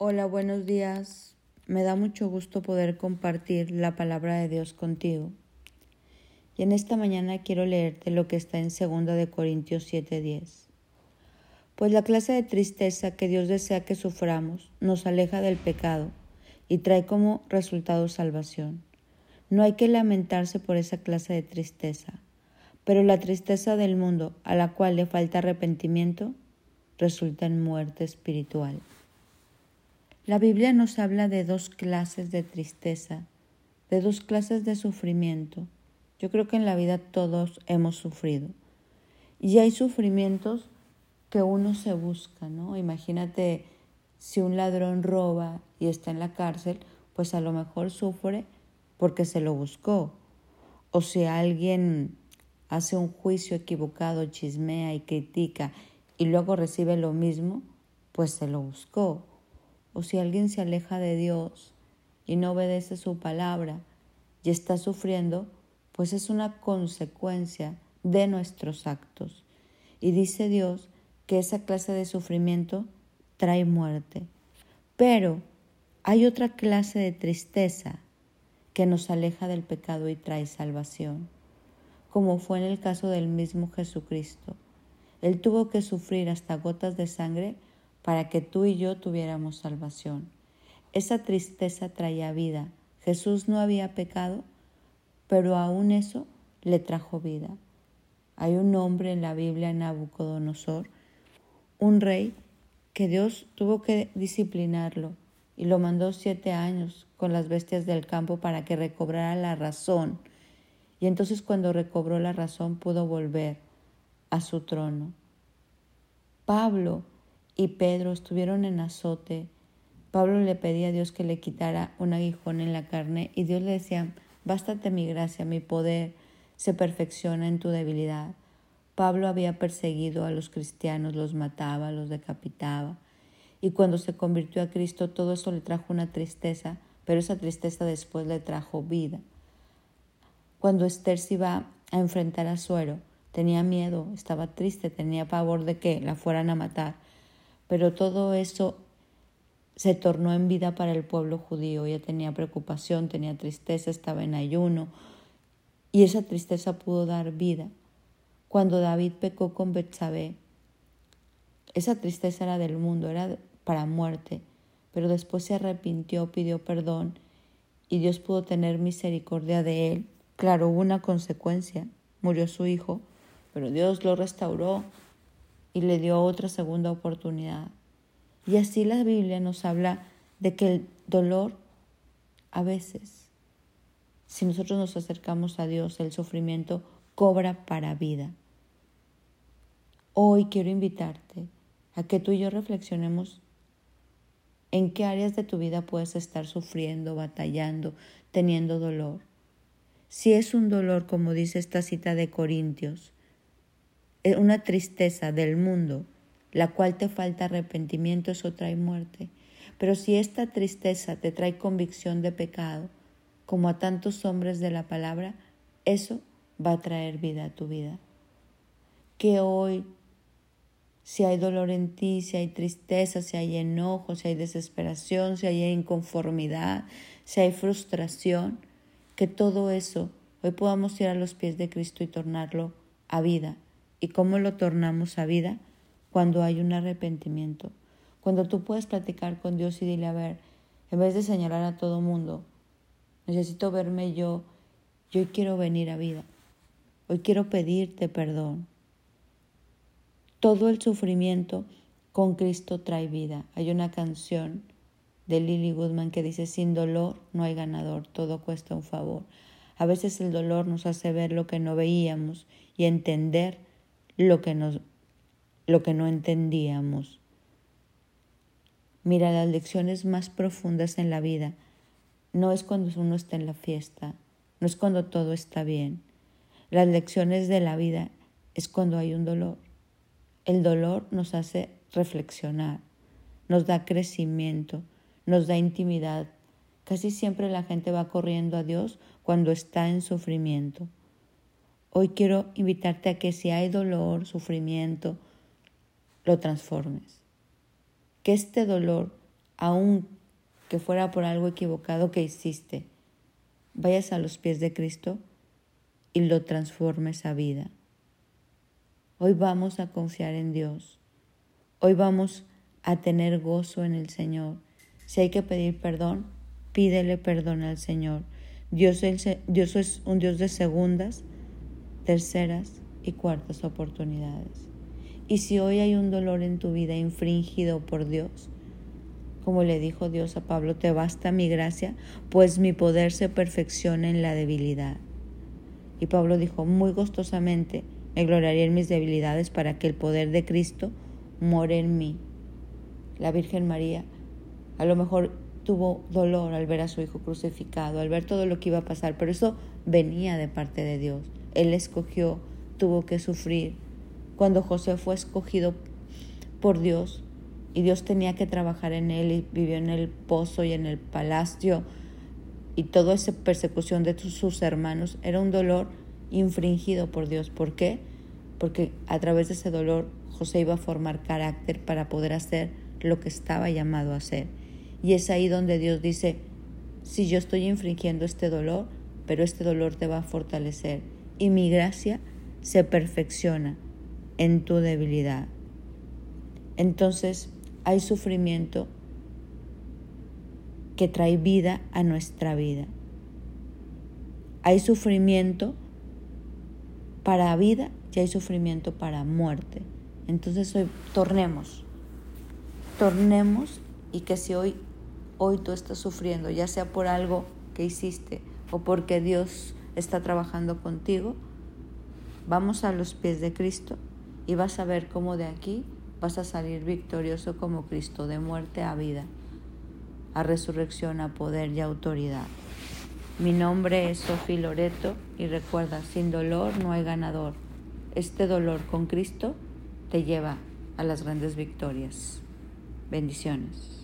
Hola, buenos días. Me da mucho gusto poder compartir la palabra de Dios contigo. Y en esta mañana quiero leerte lo que está en 2 de Corintios 7:10. Pues la clase de tristeza que Dios desea que suframos nos aleja del pecado y trae como resultado salvación. No hay que lamentarse por esa clase de tristeza, pero la tristeza del mundo a la cual le falta arrepentimiento resulta en muerte espiritual. La Biblia nos habla de dos clases de tristeza, de dos clases de sufrimiento. Yo creo que en la vida todos hemos sufrido. Y hay sufrimientos que uno se busca, ¿no? Imagínate si un ladrón roba y está en la cárcel, pues a lo mejor sufre porque se lo buscó. O si alguien hace un juicio equivocado, chismea y critica y luego recibe lo mismo, pues se lo buscó. O si alguien se aleja de Dios y no obedece su palabra y está sufriendo, pues es una consecuencia de nuestros actos. Y dice Dios que esa clase de sufrimiento trae muerte. Pero hay otra clase de tristeza que nos aleja del pecado y trae salvación, como fue en el caso del mismo Jesucristo. Él tuvo que sufrir hasta gotas de sangre para que tú y yo tuviéramos salvación. Esa tristeza traía vida. Jesús no había pecado, pero aún eso le trajo vida. Hay un hombre en la Biblia, Nabucodonosor, un rey que Dios tuvo que disciplinarlo y lo mandó siete años con las bestias del campo para que recobrara la razón. Y entonces cuando recobró la razón pudo volver a su trono. Pablo y Pedro estuvieron en azote. Pablo le pedía a Dios que le quitara un aguijón en la carne y Dios le decía, bástate mi gracia, mi poder se perfecciona en tu debilidad. Pablo había perseguido a los cristianos, los mataba, los decapitaba. Y cuando se convirtió a Cristo, todo eso le trajo una tristeza, pero esa tristeza después le trajo vida. Cuando Esther se iba a enfrentar a Suero, tenía miedo, estaba triste, tenía pavor de que la fueran a matar, pero todo eso se tornó en vida para el pueblo judío. Ella tenía preocupación, tenía tristeza, estaba en ayuno y esa tristeza pudo dar vida. Cuando David pecó con Betsabé, esa tristeza era del mundo, era para muerte, pero después se arrepintió, pidió perdón y Dios pudo tener misericordia de él. Claro, hubo una consecuencia, murió su hijo, pero Dios lo restauró y le dio otra segunda oportunidad. Y así la Biblia nos habla de que el dolor a veces, si nosotros nos acercamos a Dios, el sufrimiento cobra para vida. Hoy quiero invitarte a que tú y yo reflexionemos en qué áreas de tu vida puedes estar sufriendo, batallando, teniendo dolor. Si es un dolor, como dice esta cita de Corintios, una tristeza del mundo, la cual te falta arrepentimiento, eso trae muerte. Pero si esta tristeza te trae convicción de pecado, como a tantos hombres de la palabra, eso va a traer vida a tu vida. Que hoy, si hay dolor en ti, si hay tristeza, si hay enojo, si hay desesperación, si hay inconformidad, si hay frustración, que todo eso hoy podamos ir a los pies de Cristo y tornarlo a vida ¿Y cómo lo tornamos a vida? Cuando hay un arrepentimiento. Cuando tú puedes platicar con Dios y dile, a ver, en vez de señalar a todo mundo, necesito verme yo, yo quiero venir a vida. Hoy quiero pedirte perdón. Todo el sufrimiento con Cristo trae vida. Hay una canción de Lily Goodman que dice, sin dolor no hay ganador, todo cuesta un favor. A veces el dolor nos hace ver lo que no veíamos y entender lo que, nos, lo que no entendíamos. Mira, las lecciones más profundas en la vida no es cuando uno está en la fiesta, no es cuando todo está bien. Las lecciones de la vida es cuando hay un dolor. El dolor nos hace reflexionar, nos da crecimiento, nos da intimidad. Casi siempre la gente va corriendo a Dios cuando está en sufrimiento. Hoy quiero invitarte a que si hay dolor, sufrimiento, lo transformes. Que este dolor aun que fuera por algo equivocado que hiciste, vayas a los pies de Cristo y lo transformes a vida. Hoy vamos a confiar en Dios. Hoy vamos a tener gozo en el Señor. Si hay que pedir perdón, pídele perdón al Señor. Dios es, Dios es un Dios de segundas, terceras y cuartas oportunidades. Y si hoy hay un dolor en tu vida infringido por Dios, como le dijo Dios a Pablo, te basta mi gracia, pues mi poder se perfecciona en la debilidad. Y Pablo dijo, muy gustosamente me gloriaré en mis debilidades para que el poder de Cristo more en mí. La Virgen María a lo mejor tuvo dolor al ver a su hijo crucificado, al ver todo lo que iba a pasar, pero eso venía de parte de Dios. Él escogió, tuvo que sufrir. Cuando José fue escogido por Dios, y Dios tenía que trabajar en él y vivió en el pozo y en el palacio y toda esa persecución de sus hermanos era un dolor infringido por Dios. ¿Por qué? Porque a través de ese dolor José iba a formar carácter para poder hacer lo que estaba llamado a hacer. Y es ahí donde Dios dice, si yo estoy infringiendo este dolor, pero este dolor te va a fortalecer y mi gracia se perfecciona en tu debilidad. Entonces, hay sufrimiento que trae vida a nuestra vida. Hay sufrimiento para vida y hay sufrimiento para muerte. Entonces hoy tornemos, tornemos y que si hoy, hoy tú estás sufriendo, ya sea por algo que hiciste o porque Dios está trabajando contigo, vamos a los pies de Cristo y vas a ver cómo de aquí vas a salir victorioso como Cristo, de muerte a vida, a resurrección, a poder y autoridad. Mi nombre es Sofi Loreto y recuerda, sin dolor no hay ganador. Este dolor con Cristo te lleva a las grandes victorias. Bendiciones.